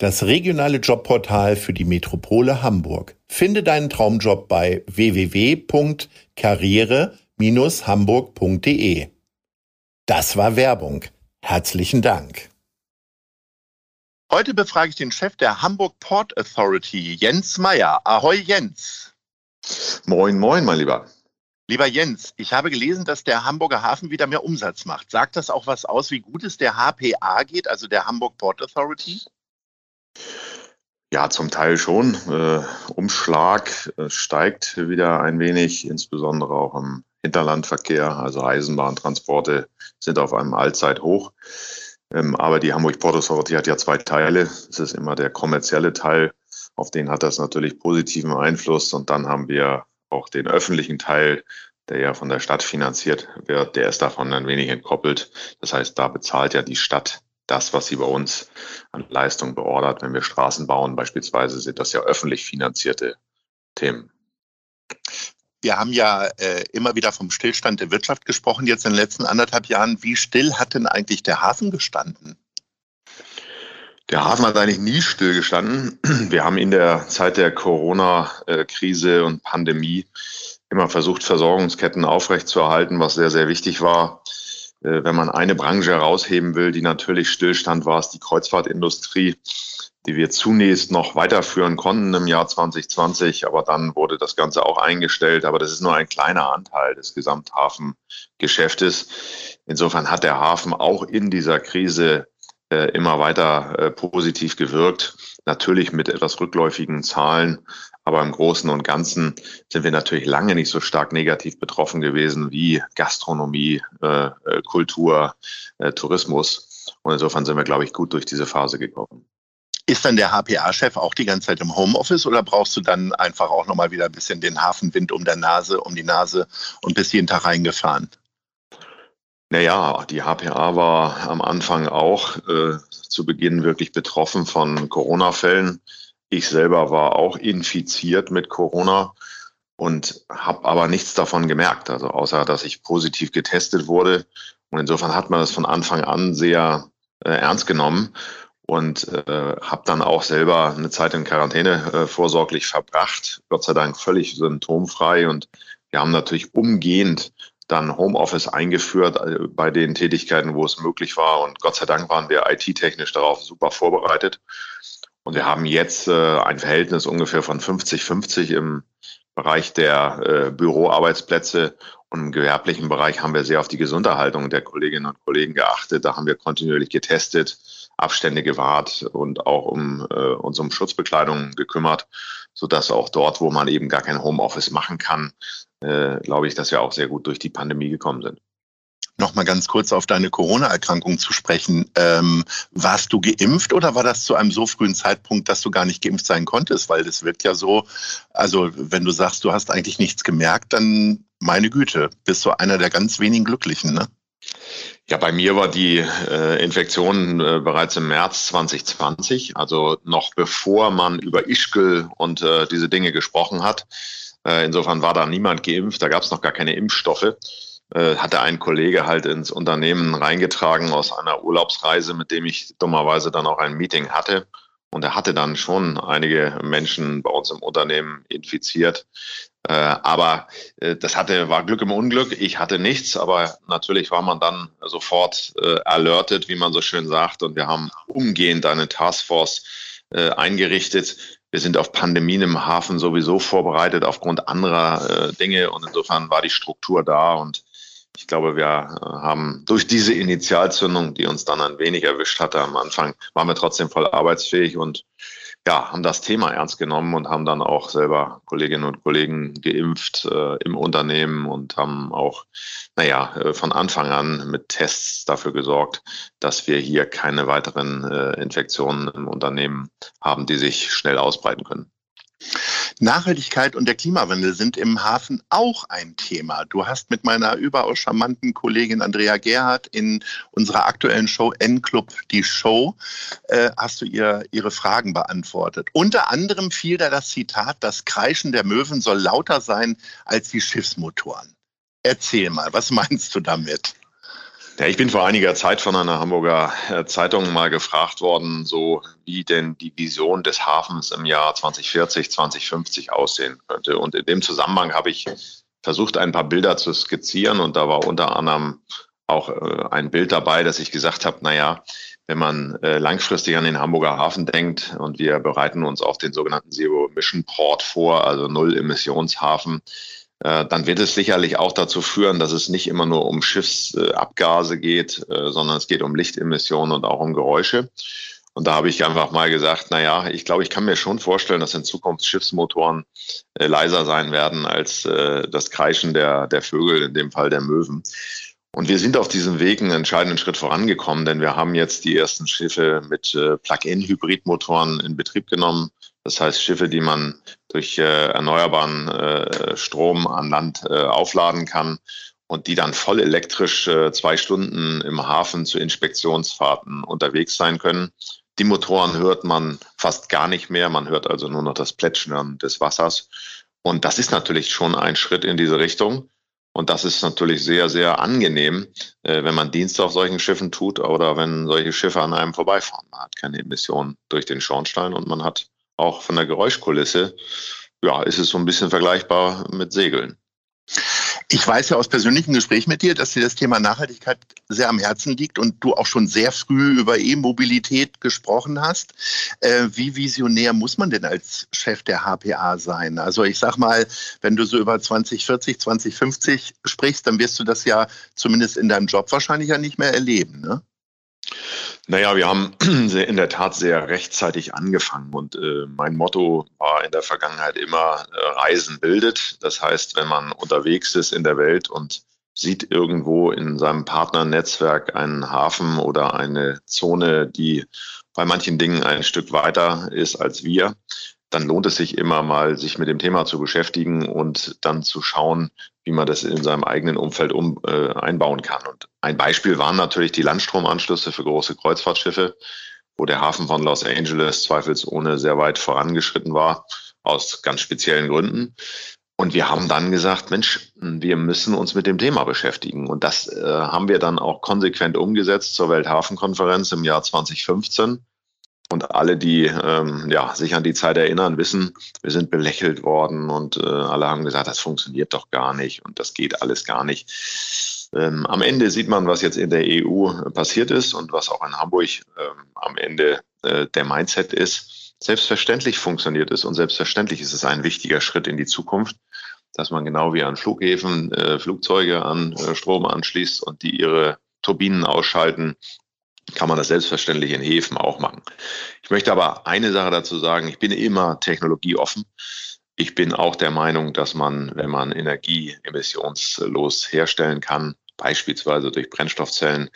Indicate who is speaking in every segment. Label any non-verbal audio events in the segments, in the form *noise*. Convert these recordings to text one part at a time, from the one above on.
Speaker 1: Das regionale Jobportal für die Metropole Hamburg. Finde deinen Traumjob bei www.karriere-hamburg.de. Das war Werbung. Herzlichen Dank.
Speaker 2: Heute befrage ich den Chef der Hamburg Port Authority, Jens Meyer. Ahoi Jens.
Speaker 3: Moin, moin, mein Lieber.
Speaker 2: Lieber Jens, ich habe gelesen, dass der Hamburger Hafen wieder mehr Umsatz macht. Sagt das auch was aus, wie gut es der HPA geht, also der Hamburg Port Authority?
Speaker 3: Ja, zum Teil schon. Äh, Umschlag äh, steigt wieder ein wenig, insbesondere auch im Hinterlandverkehr. Also Eisenbahntransporte sind auf einem Allzeithoch. Ähm, aber die Hamburg Port Authority hat ja zwei Teile. Es ist immer der kommerzielle Teil. Auf den hat das natürlich positiven Einfluss. Und dann haben wir auch den öffentlichen Teil, der ja von der Stadt finanziert wird. Der ist davon ein wenig entkoppelt. Das heißt, da bezahlt ja die Stadt das, was sie bei uns an Leistung beordert. Wenn wir Straßen bauen beispielsweise, sind das ja öffentlich finanzierte Themen.
Speaker 2: Wir haben ja äh, immer wieder vom Stillstand der Wirtschaft gesprochen, jetzt in den letzten anderthalb Jahren. Wie still hat denn eigentlich der Hafen gestanden?
Speaker 3: Der Hafen hat eigentlich nie stillgestanden. Wir haben in der Zeit der Corona-Krise und Pandemie immer versucht, Versorgungsketten aufrechtzuerhalten, was sehr, sehr wichtig war. Äh, wenn man eine Branche herausheben will, die natürlich stillstand, war es die Kreuzfahrtindustrie, die wir zunächst noch weiterführen konnten im Jahr 2020, aber dann wurde das Ganze auch eingestellt. Aber das ist nur ein kleiner Anteil des Gesamthafengeschäftes. Insofern hat der Hafen auch in dieser Krise äh, immer weiter äh, positiv gewirkt. Natürlich mit etwas rückläufigen Zahlen, aber im Großen und Ganzen sind wir natürlich lange nicht so stark negativ betroffen gewesen wie Gastronomie, äh, äh Kultur, äh, Tourismus. Und insofern sind wir, glaube ich, gut durch diese Phase gekommen.
Speaker 2: Ist dann der HPA-Chef auch die ganze Zeit im Homeoffice oder brauchst du dann einfach auch nochmal wieder ein bisschen den Hafenwind um der Nase, um die Nase und bis jeden Tag reingefahren?
Speaker 3: Naja, die HPA war am Anfang auch äh, zu Beginn wirklich betroffen von Corona-Fällen. Ich selber war auch infiziert mit Corona und habe aber nichts davon gemerkt, also außer dass ich positiv getestet wurde. Und insofern hat man das von Anfang an sehr äh, ernst genommen und äh, habe dann auch selber eine Zeit in Quarantäne äh, vorsorglich verbracht, Gott sei Dank völlig symptomfrei und wir haben natürlich umgehend dann Homeoffice eingeführt äh, bei den Tätigkeiten, wo es möglich war. Und Gott sei Dank waren wir IT-technisch darauf super vorbereitet. Und wir haben jetzt äh, ein Verhältnis ungefähr von 50-50 im Bereich der äh, Büroarbeitsplätze. Und im gewerblichen Bereich haben wir sehr auf die Gesunderhaltung der Kolleginnen und Kollegen geachtet. Da haben wir kontinuierlich getestet, Abstände gewahrt und auch um äh, uns um Schutzbekleidung gekümmert, sodass auch dort, wo man eben gar kein Homeoffice machen kann, äh, glaube ich, dass wir auch sehr gut durch die Pandemie gekommen sind.
Speaker 2: Nochmal ganz kurz auf deine Corona-Erkrankung zu sprechen. Ähm, warst du geimpft oder war das zu einem so frühen Zeitpunkt, dass du gar nicht geimpft sein konntest? Weil das wirkt ja so, also wenn du sagst, du hast eigentlich nichts gemerkt, dann meine Güte, bist du einer der ganz wenigen Glücklichen, ne?
Speaker 3: Ja, bei mir war die äh, Infektion äh, bereits im März 2020, also noch bevor man über Ischgl und äh, diese Dinge gesprochen hat. Äh, insofern war da niemand geimpft, da gab es noch gar keine Impfstoffe. Äh, hatte ein Kollege halt ins Unternehmen reingetragen aus einer Urlaubsreise, mit dem ich dummerweise dann auch ein Meeting hatte. Und er hatte dann schon einige Menschen bei uns im Unternehmen infiziert. Äh, aber das hatte, war Glück im Unglück. Ich hatte nichts, aber natürlich war man dann sofort äh, alerted, wie man so schön sagt. Und wir haben umgehend eine Taskforce eingerichtet, wir sind auf Pandemien im Hafen sowieso vorbereitet aufgrund anderer äh, Dinge und insofern war die Struktur da und Ich glaube, wir äh, haben durch diese Initialzündung, die uns dann ein wenig erwischt hatte am Anfang, waren wir trotzdem voll arbeitsfähig und ja, haben das Thema ernst genommen und haben dann auch selber Kolleginnen und Kollegen geimpft äh, im Unternehmen und haben auch, naja, äh, von Anfang an mit Tests dafür gesorgt, dass wir hier keine weiteren äh, Infektionen im Unternehmen haben, die sich schnell ausbreiten können.
Speaker 2: Nachhaltigkeit und der Klimawandel sind im Hafen auch ein Thema. Du hast mit meiner überaus charmanten Kollegin Andrea Gerhardt in unserer aktuellen Show N-Club die Show, äh, hast du ihr ihre Fragen beantwortet. Unter anderem fiel da das Zitat, das Kreischen der Möwen soll lauter sein als die Schiffsmotoren. Erzähl mal, was meinst du damit?
Speaker 3: Ja, ich bin vor einiger Zeit von einer Hamburger äh, Zeitung mal gefragt worden, so wie denn die Vision des Hafens im Jahr 2040, 2050 aussehen könnte. Und in dem Zusammenhang habe ich versucht, ein paar Bilder zu skizzieren und da war unter anderem auch äh, ein Bild dabei, dass ich gesagt habe, na ja, wenn man äh, langfristig an den Hamburger Hafen denkt und wir bereiten uns auf den sogenannten Zero Emission Port vor, also Null Emissionshafen, äh, dann wird es sicherlich auch dazu führen, dass es nicht immer nur um Schiffsabgase geht, äh, sondern es geht um Lichtemissionen und auch um Geräusche. Und da habe ich einfach mal gesagt, na ja, ich glaube, ich kann mir schon vorstellen, dass in Zukunft Schiffsmotoren äh, leiser sein werden als das Kreischen der, der Vögel, in dem Fall der Möwen. Und wir sind auf diesem Weg einen entscheidenden Schritt vorangekommen, denn wir haben jetzt die ersten Schiffe mit Plug-in-Hybridmotoren in Betrieb genommen. Das heißt, Schiffe, die man durch äh, erneuerbaren äh, Strom an Land äh, aufladen kann und die dann voll elektrisch äh, zwei Stunden im Hafen zu Inspektionsfahrten unterwegs sein können. Die Motoren hört man fast gar nicht mehr. Man hört also nur noch das Plätschern des Wassers. Und das ist natürlich schon ein Schritt in diese Richtung. Und das ist natürlich sehr, sehr angenehm, äh, wenn man Dienst auf solchen Schiffen tut oder wenn solche Schiffe an einem vorbeifahren. Man hat keine Emissionen durch den Schornstein und man hat auch von der Geräuschkulisse, ja, ist es so ein bisschen vergleichbar mit Segeln.
Speaker 2: Ich weiß ja aus persönlichen Gesprächen mit dir, dass dir das Thema Nachhaltigkeit sehr am Herzen liegt und du auch schon sehr früh über E-Mobilität gesprochen hast. Äh, wie visionär muss man denn als Chef der HPA sein? Also ich sag mal, wenn du so über 2040, 2050 sprichst, dann wirst du das ja zumindest in deinem Job wahrscheinlich ja nicht mehr erleben, ne?
Speaker 3: Naja, wir haben *clears throat* in der Tat sehr rechtzeitig angefangen und äh, mein Motto war in der Vergangenheit immer, äh, Reisen bildet. Das heißt, wenn man unterwegs ist in der Welt und sieht irgendwo in seinem Partnernetzwerk einen Hafen oder eine Zone, die bei manchen Dingen ein Stück weiter ist als wir, dann lohnt es sich immer mal, sich mit dem Thema zu beschäftigen und dann zu schauen, wie man das in seinem eigenen Umfeld um, äh, einbauen kann. Und ein Beispiel waren natürlich die Landstromanschlüsse für große Kreuzfahrtschiffe, wo der Hafen von Los Angeles zweifelsohne sehr weit vorangeschritten war, aus ganz speziellen Gründen. Und wir haben dann gesagt, Mensch, wir müssen uns mit dem Thema beschäftigen. Und das äh, haben wir dann auch konsequent umgesetzt zur Welthafenkonferenz im Jahr 2015 und alle, die ähm, ja, sich an die Zeit erinnern, wissen, wir sind belächelt worden und äh, alle haben gesagt, das funktioniert doch gar nicht und das geht alles gar nicht. Ähm, am Ende sieht man, was jetzt in der EU passiert ist und was auch in Hamburg ähm, am Ende äh, der Mindset ist. Selbstverständlich funktioniert es und selbstverständlich ist es ein wichtiger Schritt in die Zukunft, dass man genau wie an Flughäfen äh, Flugzeuge an äh, Strom anschließt und die ihre Turbinen ausschalten kann man das selbstverständlich in Häfen auch machen. Ich möchte aber eine Sache dazu sagen, ich bin immer technologieoffen. Ich bin auch der Meinung, dass man, wenn man Energie emissionslos herstellen kann, beispielsweise durch Brennstoffzellen,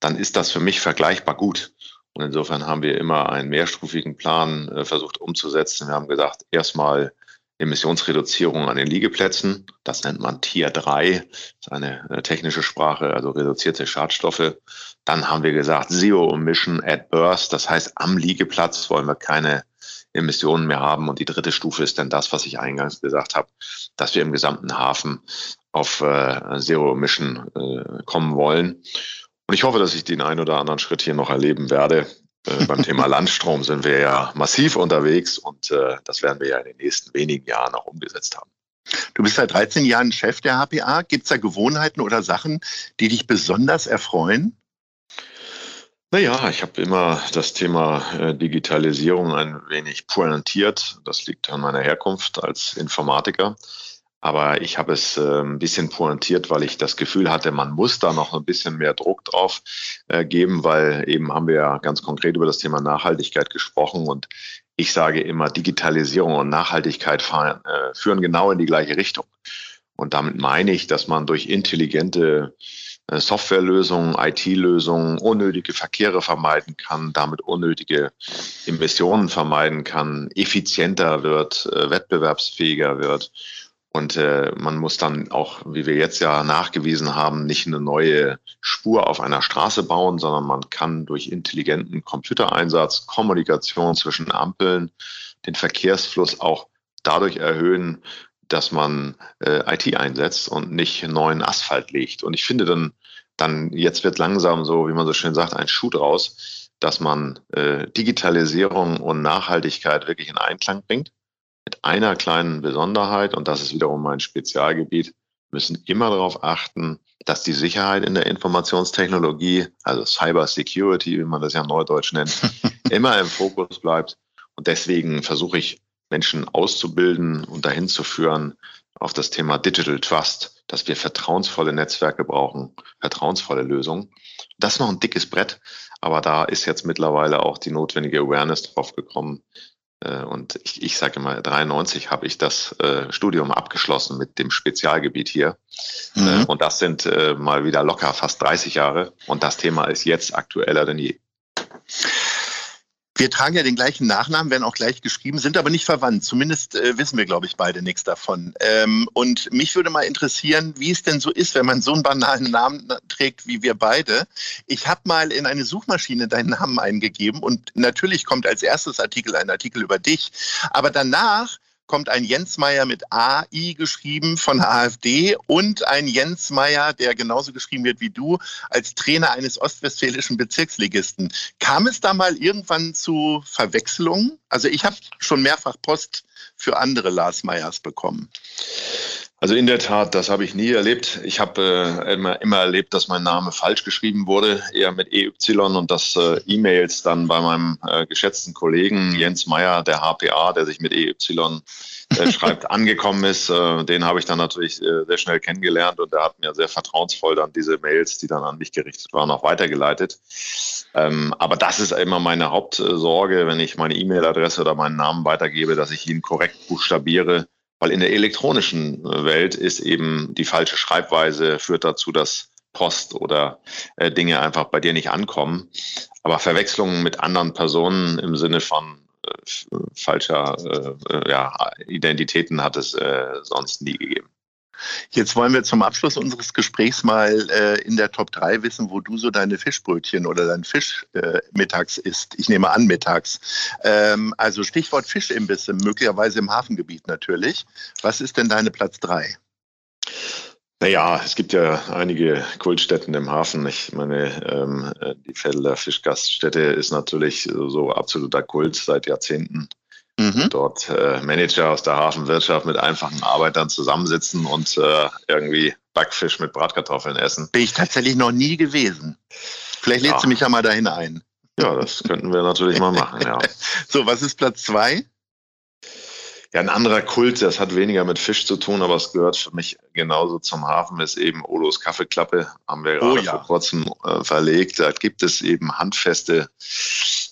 Speaker 3: dann ist das für mich vergleichbar gut. Und insofern haben wir immer einen mehrstufigen Plan äh, versucht umzusetzen. Wir haben gesagt, erstmal Emissionsreduzierung an den Liegeplätzen. Das nennt man Tier 3, das ist eine technische Sprache, also reduzierte Schadstoffe. Dann haben wir gesagt, Zero Emission at Burst, das heißt, am Liegeplatz wollen wir keine Emissionen mehr haben. Und die dritte Stufe ist dann das, was ich eingangs gesagt habe, dass wir im gesamten Hafen auf äh, Zero Emission äh, kommen wollen. Und ich hoffe, dass ich den einen oder anderen Schritt hier noch erleben werde. Äh, beim Thema *laughs* Landstrom sind wir ja massiv unterwegs und äh, das werden wir ja in den nächsten wenigen Jahren auch umgesetzt haben.
Speaker 2: Du bist seit 13 Jahren Chef der HPA. Gibt es da Gewohnheiten oder Sachen, die dich besonders erfreuen?
Speaker 3: Naja, ich habe immer das Thema äh, Digitalisierung ein wenig pointiert. Das liegt an meiner Herkunft als Informatiker. Aber ich habe es äh, ein bisschen pointiert, weil ich das Gefühl hatte, man muss da noch ein bisschen mehr Druck drauf äh, geben, weil eben haben wir ja ganz konkret über das Thema Nachhaltigkeit gesprochen und ich sage immer, Digitalisierung und Nachhaltigkeit fahren, äh, führen genau in die gleiche Richtung. Und damit meine ich, dass man durch intelligente äh, Softwarelösungen, IT-Lösungen unnötige Verkehre vermeiden kann, damit unnötige Emissionen vermeiden kann, effizienter wird, äh, wettbewerbsfähiger wird. Und äh, man muss dann auch, wie wir jetzt ja nachgewiesen haben, nicht eine neue Spur auf einer Straße bauen, sondern man kann durch intelligenten Computereinsatz, Kommunikation zwischen Ampeln, den Verkehrsfluss auch dadurch erhöhen, dass man äh, IT einsetzt und nicht neuen Asphalt legt. Und ich finde dann, dann jetzt wird langsam so, wie man so schön sagt, ein Schuh draus, dass man äh, Digitalisierung und Nachhaltigkeit wirklich in Einklang bringt. Mit einer kleinen Besonderheit, und das ist wiederum mein Spezialgebiet, müssen immer darauf achten, dass die Sicherheit in der Informationstechnologie, also Cyber Security, wie man das ja neudeutsch nennt, *laughs* immer im Fokus bleibt. Und deswegen versuche ich Menschen auszubilden und dahin zu führen auf das Thema Digital Trust, dass wir vertrauensvolle Netzwerke brauchen, vertrauensvolle Lösungen. Das ist noch ein dickes Brett, aber da ist jetzt mittlerweile auch die notwendige Awareness drauf gekommen. Äh, und ich, ich sage immer, 93 habe ich das äh, Studium abgeschlossen mit dem Spezialgebiet hier. Mhm. Äh, und das sind mal wieder locker fast 30 Jahre. Und das Thema ist jetzt aktueller denn je.
Speaker 2: Wir tragen ja den gleichen Nachnamen, werden auch gleich geschrieben, sind aber nicht verwandt. Zumindest äh, wissen wir, glaube ich, beide nichts davon. Ähm, und mich würde mal interessieren, wie es denn so ist, wenn man so einen banalen Namen trägt wie wir beide. Ich habe mal in eine Suchmaschine deinen Namen eingegeben und natürlich kommt als erstes Artikel ein Artikel über dich. Aber danach kommt ein Jens Meyer mit AI geschrieben von AfD und ein Jens Meyer, der genauso geschrieben wird wie du, als Trainer eines ostwestfälischen Bezirksligisten. Kam es da mal irgendwann zu Verwechslungen? Also ich habe schon mehrfach Post für andere Lars Meyers bekommen.
Speaker 3: Also in der Tat, das habe ich nie erlebt. Ich habe äh, immer, immer erlebt, dass mein Name falsch geschrieben wurde, eher mit EY und dass äh, E-Mails dann bei meinem äh, geschätzten Kollegen Jens Meyer, der HPA, der sich mit EY äh, *laughs* schreibt, angekommen ist. Äh, den habe ich dann natürlich äh, sehr schnell kennengelernt und der hat mir sehr vertrauensvoll dann diese Mails, die dann an mich gerichtet waren, auch weitergeleitet. Ähm, aber das ist immer meine Hauptsorge, wenn ich meine E-Mail-Adresse oder meinen Namen weitergebe, dass ich ihn korrekt buchstabiere weil in der elektronischen äh, Welt ist eben die falsche Schreibweise führt dazu, dass Post oder äh, Dinge einfach bei dir nicht ankommen. Aber Verwechslungen mit anderen Personen im Sinne von äh, falscher äh, äh ja, Identitäten hat es äh, sonst nie gegeben.
Speaker 2: Jetzt wollen wir zum Abschluss unseres Gesprächs mal äh, in der Top 3 wissen, wo du so deine Fischbrötchen oder dein Fisch äh, mittags isst. Ich nehme an, mittags. Ähm, also Stichwort Fischimbisse, möglicherweise im Hafengebiet natürlich. Was ist denn deine Platz 3?
Speaker 3: Naja, es gibt ja einige Kultstätten im Hafen. Ich meine, ähm, die Felder Fischgaststätte ist natürlich so absoluter Kult seit Jahrzehnten mhm. dort äh, Manager aus der Hafenwirtschaft mit einfachen Arbeitern zusammensitzen und äh, irgendwie Backfisch mit Bratkartoffeln essen.
Speaker 2: Bin ich tatsächlich noch nie gewesen. Vielleicht lädst ja. du mich ja mal dahin ein.
Speaker 3: Ja, das könnten wir natürlich mal machen, ja. *laughs*
Speaker 2: So, was ist Platz zwei?
Speaker 3: Ja, ein anderer Kult, das hat weniger mit Fisch zu tun, aber es gehört für mich genauso zum Hafen, ist eben Olos Kaffeeklappe, haben wir oh gerade oh ja. vor kurzem äh, verlegt. Da gibt es eben handfeste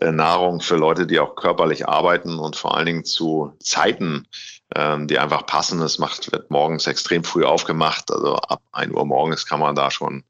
Speaker 3: äh, Nahrung für Leute, die auch körperlich arbeiten und vor allen Dingen zu Zeiten, ähm, die einfach passen. Es macht, wird morgens extrem früh aufgemacht, also ab 1 Uhr morgens kann man da schon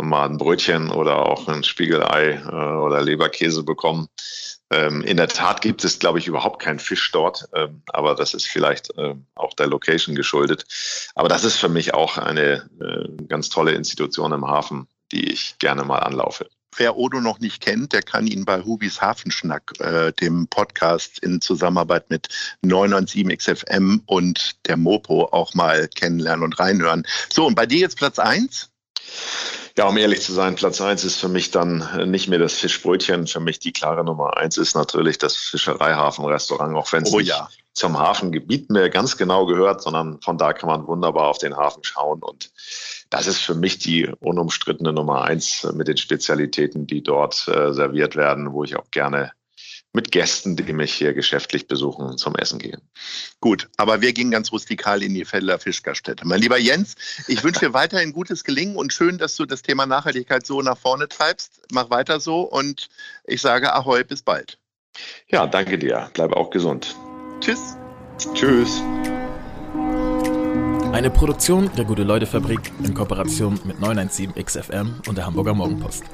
Speaker 3: mal ein Brötchen oder auch ein Spiegelei äh, oder Leberkäse bekommen. Ähm, in der Tat gibt es, glaube ich, überhaupt keinen Fisch dort, ähm, aber das ist vielleicht ähm, auch der Location geschuldet. Aber das ist für mich auch eine äh, ganz tolle Institution im Hafen, die ich gerne mal anlaufe.
Speaker 2: Wer Odo noch nicht kennt, der kann ihn bei Hubis Hafenschnack, äh, dem Podcast in Zusammenarbeit mit 997 XFM und der Mopo auch mal kennenlernen und reinhören. So, und bei dir jetzt Platz 1?
Speaker 3: Ja, um ehrlich zu sein, Platz eins ist für mich dann äh, nicht mehr das Fischbrötchen. Für mich die klare Nummer eins ist natürlich das Fischereihafenrestaurant, auch wenn es oh, nicht ja. zum Hafengebiet mehr ganz genau gehört, sondern von da kann man wunderbar auf den Hafen schauen. Und das ist für mich die unumstrittene Nummer eins mit den Spezialitäten, die dort äh, serviert werden, wo ich auch gerne mit Gästen, die mich hier geschäftlich besuchen, zum Essen gehen.
Speaker 2: Gut, aber wir gehen ganz rustikal in die Felder Fischgaststätte. Mein lieber Jens, ich wünsche dir *laughs* weiterhin gutes Gelingen und schön, dass du das Thema Nachhaltigkeit so nach vorne treibst. Mach weiter so und ich sage Ahoi, bis bald.
Speaker 3: Ja, danke dir. Bleib auch gesund.
Speaker 2: Tschüss.
Speaker 3: Tschüss.
Speaker 4: Eine Produktion der Gute-Leute-Fabrik in Kooperation mit 917XFM und der Hamburger Morgenpost.